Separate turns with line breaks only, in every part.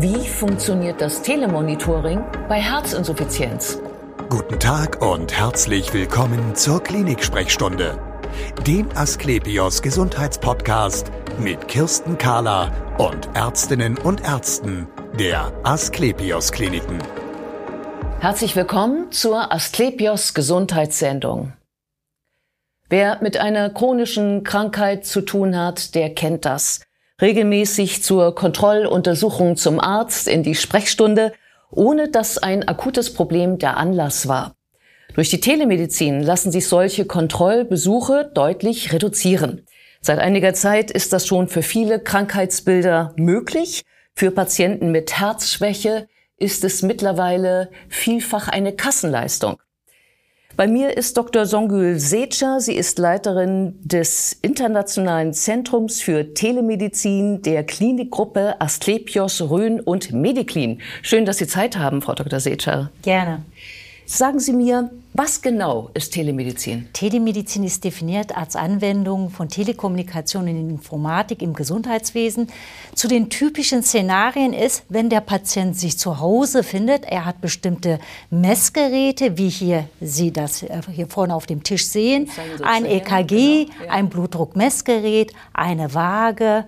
Wie funktioniert das Telemonitoring bei Herzinsuffizienz?
Guten Tag und herzlich willkommen zur Klinik-Sprechstunde, dem Asklepios Gesundheitspodcast mit Kirsten Kahler und Ärztinnen und Ärzten der Asklepios Kliniken.
Herzlich willkommen zur Asklepios Gesundheitssendung. Wer mit einer chronischen Krankheit zu tun hat, der kennt das regelmäßig zur Kontrolluntersuchung zum Arzt in die Sprechstunde, ohne dass ein akutes Problem der Anlass war. Durch die Telemedizin lassen sich solche Kontrollbesuche deutlich reduzieren. Seit einiger Zeit ist das schon für viele Krankheitsbilder möglich. Für Patienten mit Herzschwäche ist es mittlerweile vielfach eine Kassenleistung. Bei mir ist Dr. Songül Secha. Sie ist Leiterin des Internationalen Zentrums für Telemedizin der Klinikgruppe Asklepios, Rhön und Mediclin. Schön, dass Sie Zeit haben, Frau Dr. Secha.
Gerne.
Sagen Sie mir, was genau ist Telemedizin?
Telemedizin ist definiert als Anwendung von Telekommunikation in Informatik im Gesundheitswesen. Zu den typischen Szenarien ist, wenn der Patient sich zu Hause findet, er hat bestimmte Messgeräte, wie hier Sie das äh, hier vorne auf dem Tisch sehen, ein EKG, genau, ja. ein Blutdruckmessgerät, eine Waage,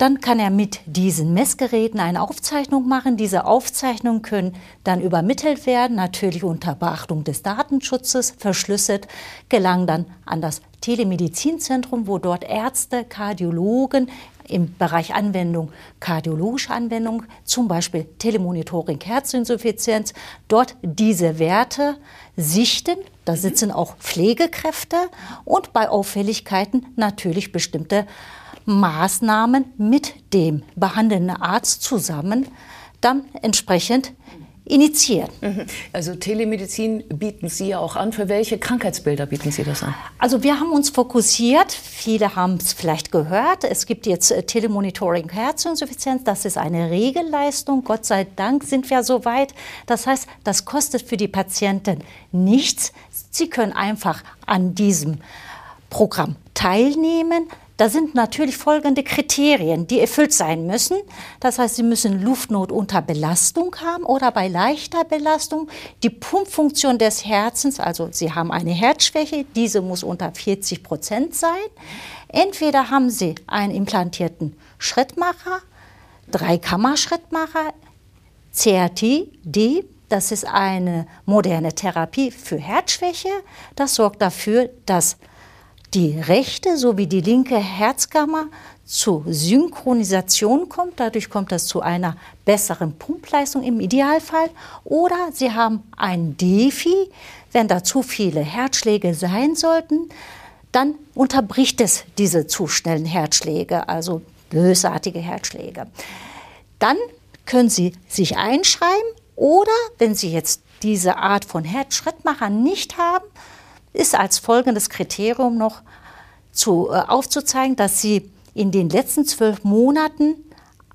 dann kann er mit diesen Messgeräten eine Aufzeichnung machen. Diese Aufzeichnungen können dann übermittelt werden, natürlich unter Beachtung des Datenschutzes, verschlüsselt, gelangen dann an das Telemedizinzentrum, wo dort Ärzte, Kardiologen im Bereich Anwendung, kardiologische Anwendung, zum Beispiel Telemonitoring Herzinsuffizienz, dort diese Werte sichten. Da sitzen auch Pflegekräfte und bei Auffälligkeiten natürlich bestimmte Maßnahmen mit dem behandelnden Arzt zusammen dann entsprechend initiieren. Mhm.
Also Telemedizin bieten Sie ja auch an. Für welche Krankheitsbilder bieten Sie das an?
Also wir haben uns fokussiert, viele haben es vielleicht gehört, es gibt jetzt äh, Telemonitoring Herzinsuffizienz, das ist eine Regelleistung. Gott sei Dank sind wir so weit. Das heißt, das kostet für die Patienten nichts. Sie können einfach an diesem Programm teilnehmen. Da sind natürlich folgende Kriterien, die erfüllt sein müssen. Das heißt, Sie müssen Luftnot unter Belastung haben oder bei leichter Belastung. Die Pumpfunktion des Herzens, also Sie haben eine Herzschwäche, diese muss unter 40 Prozent sein. Entweder haben Sie einen implantierten Schrittmacher, Dreikammer-Schrittmacher, CRT, D, das ist eine moderne Therapie für Herzschwäche. Das sorgt dafür, dass die rechte sowie die linke Herzkammer zur Synchronisation kommt. Dadurch kommt es zu einer besseren Pumpleistung im Idealfall. Oder Sie haben ein Defi, wenn da zu viele Herzschläge sein sollten, dann unterbricht es diese zu schnellen Herzschläge, also bösartige Herzschläge. Dann können Sie sich einschreiben oder wenn Sie jetzt diese Art von Herzschrittmacher nicht haben, ist als folgendes Kriterium noch zu, äh, aufzuzeigen, dass sie in den letzten zwölf Monaten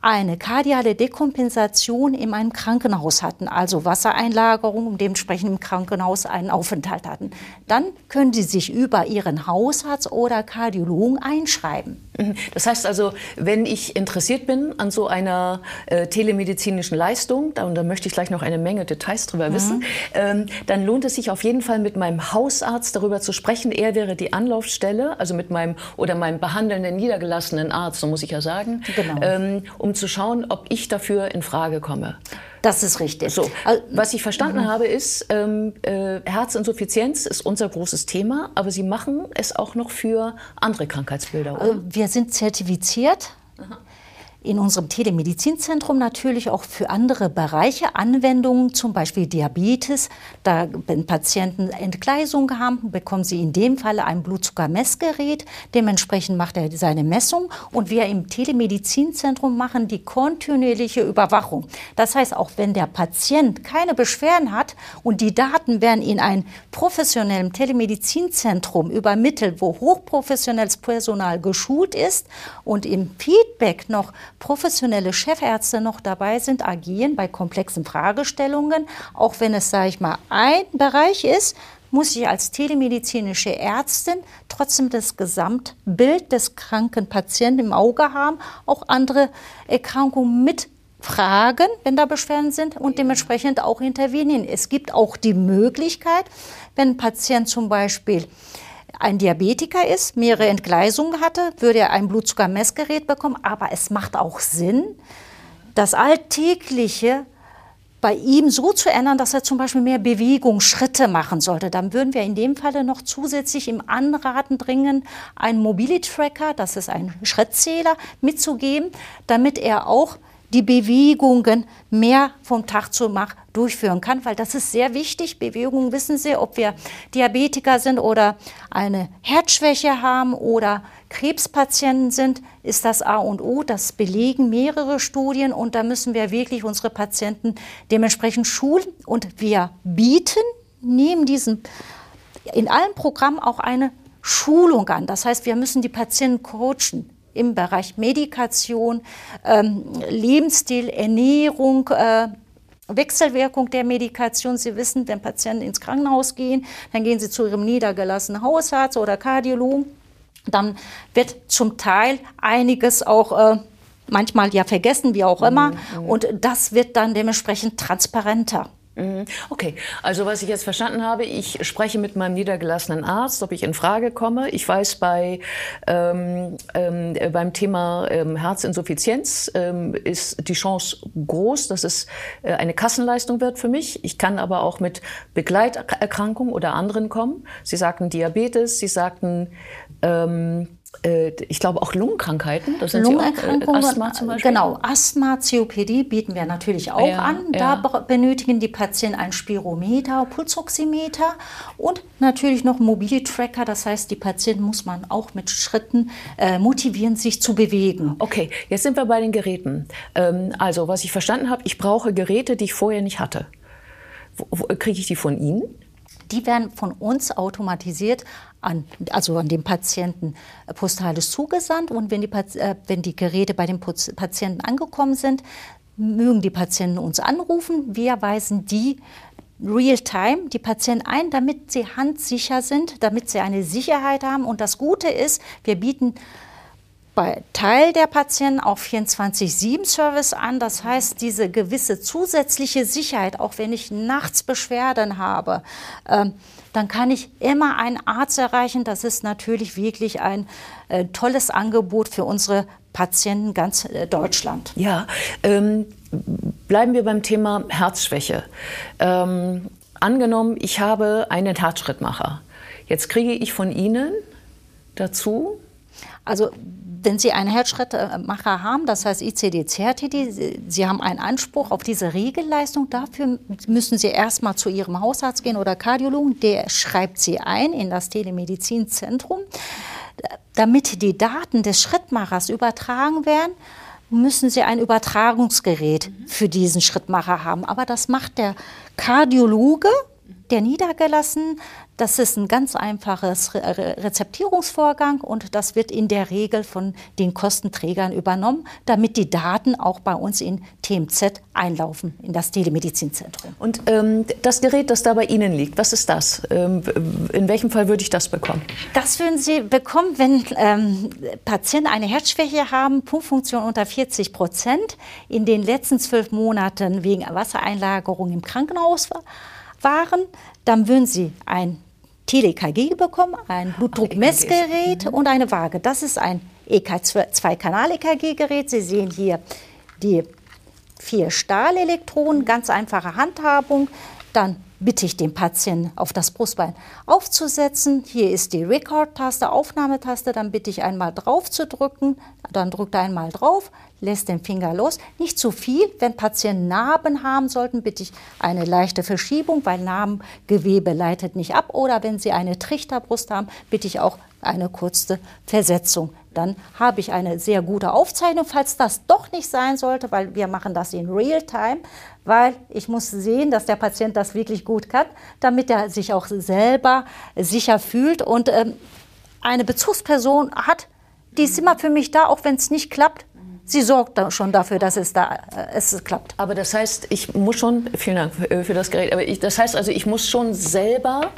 eine kardiale Dekompensation in einem Krankenhaus hatten, also Wassereinlagerung und dementsprechend im Krankenhaus einen Aufenthalt hatten. Dann können Sie sich über Ihren Hausarzt oder Kardiologen einschreiben.
Das heißt also, wenn ich interessiert bin an so einer äh, telemedizinischen Leistung, da, und da möchte ich gleich noch eine Menge Details drüber mhm. wissen, ähm, dann lohnt es sich auf jeden Fall mit meinem Hausarzt darüber zu sprechen. Er wäre die Anlaufstelle, also mit meinem oder meinem behandelnden niedergelassenen Arzt, so muss ich ja sagen, genau. ähm, um zu schauen, ob ich dafür in Frage komme.
Das ist richtig.
So, was ich verstanden mhm. habe, ist, ähm, äh, Herzinsuffizienz ist unser großes Thema, aber Sie machen es auch noch für andere Krankheitsbilder, oder?
Wir sind zertifiziert. Aha in unserem Telemedizinzentrum natürlich auch für andere Bereiche Anwendungen, zum Beispiel Diabetes. Da, wenn Patienten Entgleisung haben, bekommen sie in dem Fall ein Blutzuckermessgerät. Dementsprechend macht er seine Messung. Und wir im Telemedizinzentrum machen die kontinuierliche Überwachung. Das heißt, auch wenn der Patient keine Beschwerden hat und die Daten werden in ein professionelles Telemedizinzentrum übermittelt, wo hochprofessionelles Personal geschult ist und im Feedback noch professionelle Chefärzte noch dabei sind, agieren bei komplexen Fragestellungen. Auch wenn es, sage ich mal, ein Bereich ist, muss ich als telemedizinische Ärztin trotzdem das Gesamtbild des kranken Patienten im Auge haben, auch andere Erkrankungen mit fragen, wenn da Beschwerden sind und dementsprechend auch intervenieren. Es gibt auch die Möglichkeit, wenn ein Patient zum Beispiel ein Diabetiker ist, mehrere Entgleisungen hatte, würde er ein Blutzuckermessgerät bekommen. Aber es macht auch Sinn, das Alltägliche bei ihm so zu ändern, dass er zum Beispiel mehr Bewegung, Schritte machen sollte. Dann würden wir in dem Falle noch zusätzlich ihm anraten, dringend einen Mobility Tracker, das ist ein Schrittzähler, mitzugeben, damit er auch die Bewegungen mehr vom Tag zu Tag durchführen kann, weil das ist sehr wichtig. Bewegungen wissen Sie, ob wir Diabetiker sind oder eine Herzschwäche haben oder Krebspatienten sind, ist das A und O. Das belegen mehrere Studien und da müssen wir wirklich unsere Patienten dementsprechend schulen und wir bieten neben diesem in allen Programmen auch eine Schulung an. Das heißt, wir müssen die Patienten coachen im Bereich Medikation, ähm, Lebensstil, Ernährung, äh, Wechselwirkung der Medikation. Sie wissen, wenn Patienten ins Krankenhaus gehen, dann gehen sie zu ihrem niedergelassenen Hausarzt oder Kardiologen. Dann wird zum Teil einiges auch äh, manchmal ja vergessen, wie auch immer. Mhm. Und das wird dann dementsprechend transparenter.
Mhm. Okay, also was ich jetzt verstanden habe, ich spreche mit meinem niedergelassenen Arzt, ob ich in Frage komme. Ich weiß bei ähm, ähm, beim Thema ähm, Herzinsuffizienz ähm, ist die Chance groß, dass es äh, eine Kassenleistung wird für mich. Ich kann aber auch mit Begleiterkrankungen oder anderen kommen. Sie sagten Diabetes, Sie sagten ähm, äh, ich glaube auch Lungenkrankheiten,
das sind Lungenerkrankungen, auch, äh, Asthma zum Beispiel. Genau, Asthma, COPD bieten wir natürlich auch ja, an. Da ja. benötigen die Patienten ein Spirometer, Pulsoximeter und natürlich noch Mobiltracker. Das heißt, die Patienten muss man auch mit Schritten äh, motivieren, sich zu bewegen.
Okay, jetzt sind wir bei den Geräten. Ähm, also, was ich verstanden habe, ich brauche Geräte, die ich vorher nicht hatte. Kriege ich die von Ihnen?
Die werden von uns automatisiert an, also an den Patienten äh, postalisch zugesandt. Und wenn die, äh, wenn die Geräte bei den Patienten angekommen sind, mögen die Patienten uns anrufen. Wir weisen die real-time die Patienten ein, damit sie handsicher sind, damit sie eine Sicherheit haben. Und das Gute ist, wir bieten bei Teil der Patienten auch 24-7-Service an. Das heißt, diese gewisse zusätzliche Sicherheit, auch wenn ich nachts Beschwerden habe, ähm, dann kann ich immer einen Arzt erreichen. Das ist natürlich wirklich ein äh, tolles Angebot für unsere Patienten ganz äh, Deutschland.
Ja, ähm, bleiben wir beim Thema Herzschwäche. Ähm, angenommen, ich habe einen Herzschrittmacher. Jetzt kriege ich von Ihnen dazu
also wenn Sie einen Herzschrittmacher haben, das heißt ICD-CRTD, Sie haben einen Anspruch auf diese Regelleistung. Dafür müssen Sie erstmal zu Ihrem Hausarzt gehen oder Kardiologen. Der schreibt Sie ein in das Telemedizinzentrum. Damit die Daten des Schrittmachers übertragen werden, müssen Sie ein Übertragungsgerät für diesen Schrittmacher haben. Aber das macht der Kardiologe der niedergelassen. Das ist ein ganz einfaches Rezeptierungsvorgang und das wird in der Regel von den Kostenträgern übernommen, damit die Daten auch bei uns in TMZ einlaufen, in das Telemedizinzentrum.
Und ähm, das Gerät, das da bei Ihnen liegt, was ist das? Ähm, in welchem Fall würde ich das bekommen?
Das würden Sie bekommen, wenn ähm, Patienten eine Herzschwäche haben, Pumpfunktion unter 40 Prozent, in den letzten zwölf Monaten wegen Wassereinlagerung im Krankenhaus waren, dann würden Sie ein Tele-EKG bekommen, ein Blutdruckmessgerät und eine Waage. Das ist ein EK2-Kanal-EKG-Gerät. Sie sehen hier die vier Stahlelektronen, ganz einfache Handhabung. Dann bitte ich den Patienten auf das Brustbein aufzusetzen. Hier ist die Record-Taste, Aufnahmetaste. Dann bitte ich einmal drauf zu drücken. Dann drückt er einmal drauf, lässt den Finger los. Nicht zu viel. Wenn Patienten Narben haben sollten, bitte ich eine leichte Verschiebung, weil Narbengewebe leitet nicht ab. Oder wenn Sie eine Trichterbrust haben, bitte ich auch eine kurze Versetzung. Dann habe ich eine sehr gute Aufzeichnung, falls das doch nicht sein sollte, weil wir machen das in Real-Time, weil ich muss sehen, dass der Patient das wirklich gut kann, damit er sich auch selber sicher fühlt und ähm, eine Bezugsperson hat, die ist immer für mich da, auch wenn es nicht klappt. Sie sorgt schon dafür, dass es da äh, es klappt.
Aber das heißt, ich muss schon, vielen Dank für, für das Gerät, aber ich, das heißt also, ich muss schon selber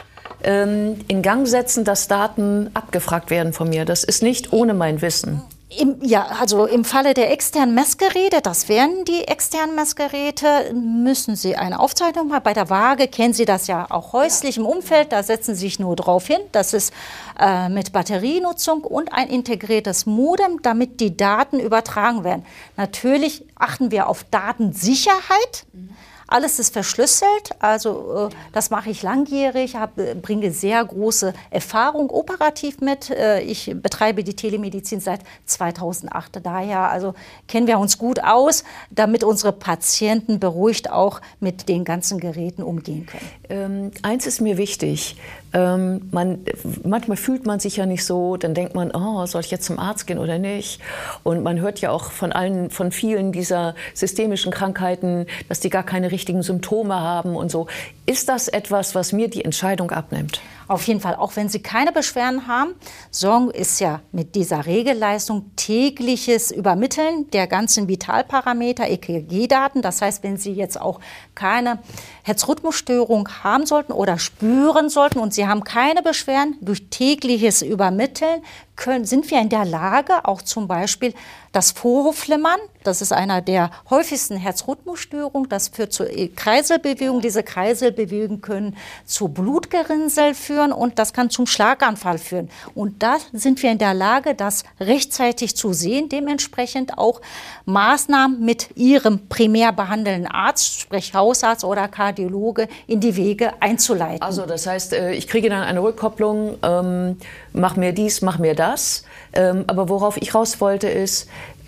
ähm, in Gang setzen, dass Daten abgefragt werden von mir. Das ist nicht ohne mein Wissen.
Im, ja, also im Falle der externen Messgeräte, das wären die externen Messgeräte, müssen Sie eine Aufzeichnung machen. Bei der Waage kennen Sie das ja auch häuslich im Umfeld, da setzen Sie sich nur drauf hin. Das ist äh, mit Batterienutzung und ein integriertes Modem, damit die Daten übertragen werden. Natürlich achten wir auf Datensicherheit. Mhm. Alles ist verschlüsselt, also äh, das mache ich langjährig, hab, äh, bringe sehr große Erfahrung operativ mit. Äh, ich betreibe die Telemedizin seit 2008, daher also kennen wir uns gut aus, damit unsere Patienten beruhigt auch mit den ganzen Geräten umgehen können.
Ähm, eins ist mir wichtig. Ähm, man, manchmal fühlt man sich ja nicht so, dann denkt man, oh, soll ich jetzt zum Arzt gehen oder nicht? Und man hört ja auch von allen, von vielen dieser systemischen Krankheiten, dass die gar keine richtigen Symptome haben und so. Ist das etwas, was mir die Entscheidung abnimmt?
Auf jeden Fall, auch wenn Sie keine Beschwerden haben. Sorgen ist ja mit dieser Regelleistung tägliches Übermitteln der ganzen Vitalparameter, EKG-Daten. Das heißt, wenn Sie jetzt auch keine Herzrhythmusstörung haben sollten oder spüren sollten und Sie haben keine Beschwerden, durch tägliches Übermitteln können, sind wir in der Lage, auch zum Beispiel das Vorhofflimmern, das ist einer der häufigsten Herzrhythmusstörungen, das führt zu Kreiselbewegungen. Diese Kreiselbewegungen können zu Blutgerinnsel führen und das kann zum Schlaganfall führen. Und da sind wir in der Lage, das rechtzeitig zu sehen, dementsprechend auch Maßnahmen mit Ihrem primär behandelnden Arzt, sprich Hausarzt oder Kardiologe, in die Wege einzuleiten.
Also das heißt, äh, ich kriege dann eine Rückkopplung, ähm, mach mir dies, mach mir das. Ähm, aber worauf ich raus wollte, ist,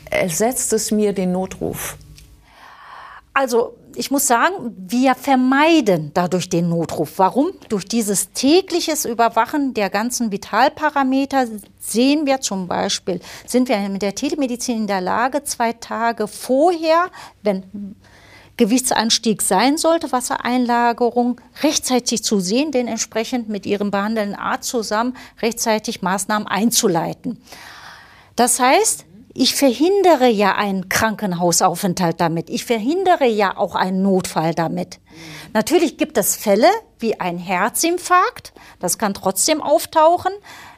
ersetzt es mir den Notruf?
Also ich muss sagen, wir vermeiden dadurch den Notruf. Warum? Durch dieses tägliches Überwachen der ganzen Vitalparameter sehen wir zum Beispiel, sind wir mit der Telemedizin in der Lage, zwei Tage vorher, wenn Gewichtsanstieg sein sollte, Wassereinlagerung, rechtzeitig zu sehen, denn entsprechend mit ihrem behandelnden Arzt zusammen rechtzeitig Maßnahmen einzuleiten. Das heißt, ich verhindere ja einen Krankenhausaufenthalt damit. Ich verhindere ja auch einen Notfall damit. Natürlich gibt es Fälle wie ein Herzinfarkt, das kann trotzdem auftauchen.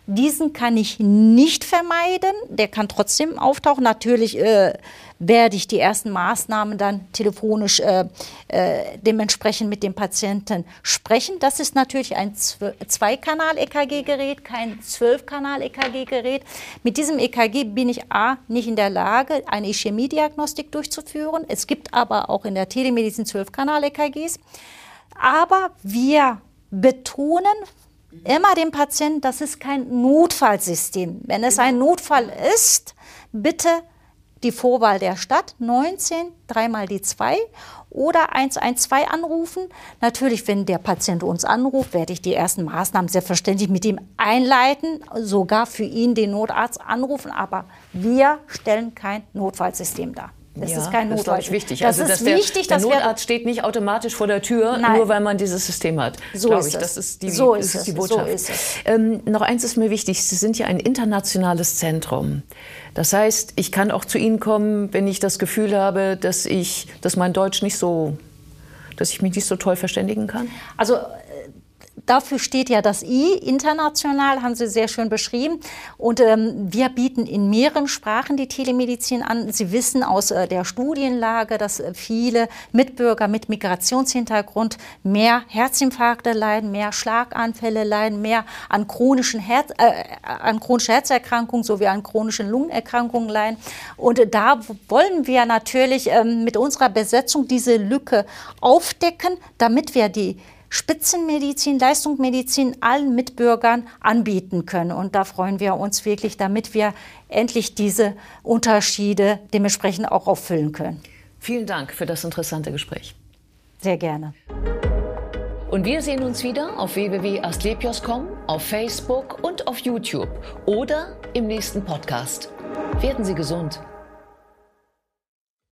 Diesen kann ich nicht vermeiden. Der kann trotzdem auftauchen. Natürlich äh, werde ich die ersten Maßnahmen dann telefonisch äh, äh, dementsprechend mit dem Patienten sprechen. Das ist natürlich ein Zweikanal-EKG-Gerät, kein Zwölfkanal-EKG-Gerät. Mit diesem EKG bin ich A, nicht in der Lage, eine Ischämie-Diagnostik durchzuführen. Es gibt aber auch in der Telemedizin Zwölfkanal-EKGs. Aber wir betonen immer dem Patienten, das ist kein Notfallsystem. Wenn es ein Notfall ist, bitte die Vorwahl der Stadt 19, dreimal die 2 oder 112 anrufen. Natürlich, wenn der Patient uns anruft, werde ich die ersten Maßnahmen selbstverständlich mit ihm einleiten, sogar für ihn den Notarzt anrufen, aber wir stellen kein Notfallsystem dar.
Das ja, ist kein Notfall. Das ist wichtig. Das also, ist der, wichtig, der Notarzt steht nicht automatisch vor der Tür, Nein. nur weil man dieses System hat.
So ist
ich.
es.
Das ist die,
so ist,
ist die Botschaft. So ist es. Ähm, noch eins ist mir wichtig. Sie sind ja ein internationales Zentrum. Das heißt, ich kann auch zu Ihnen kommen, wenn ich das Gefühl habe, dass ich, dass mein Deutsch nicht so dass ich mich nicht so toll verständigen kann?
Also dafür steht ja das I, international, haben Sie sehr schön beschrieben. Und ähm, wir bieten in mehreren Sprachen die Telemedizin an. Sie wissen aus äh, der Studienlage, dass äh, viele Mitbürger mit Migrationshintergrund mehr Herzinfarkte leiden, mehr Schlaganfälle leiden, mehr an chronischen Herz, äh, an chronische Herzerkrankungen sowie an chronischen Lungenerkrankungen leiden. Und äh, da wollen wir natürlich ähm, mit unserer Besetzung diese Lücke aufdecken, damit wir die Spitzenmedizin, Leistungsmedizin allen Mitbürgern anbieten können. Und da freuen wir uns wirklich, damit wir endlich diese Unterschiede dementsprechend auch auffüllen können.
Vielen Dank für das interessante Gespräch.
Sehr gerne.
Und wir sehen uns wieder auf www.astlepios.com, auf Facebook und auf YouTube oder im nächsten Podcast. Werden Sie gesund.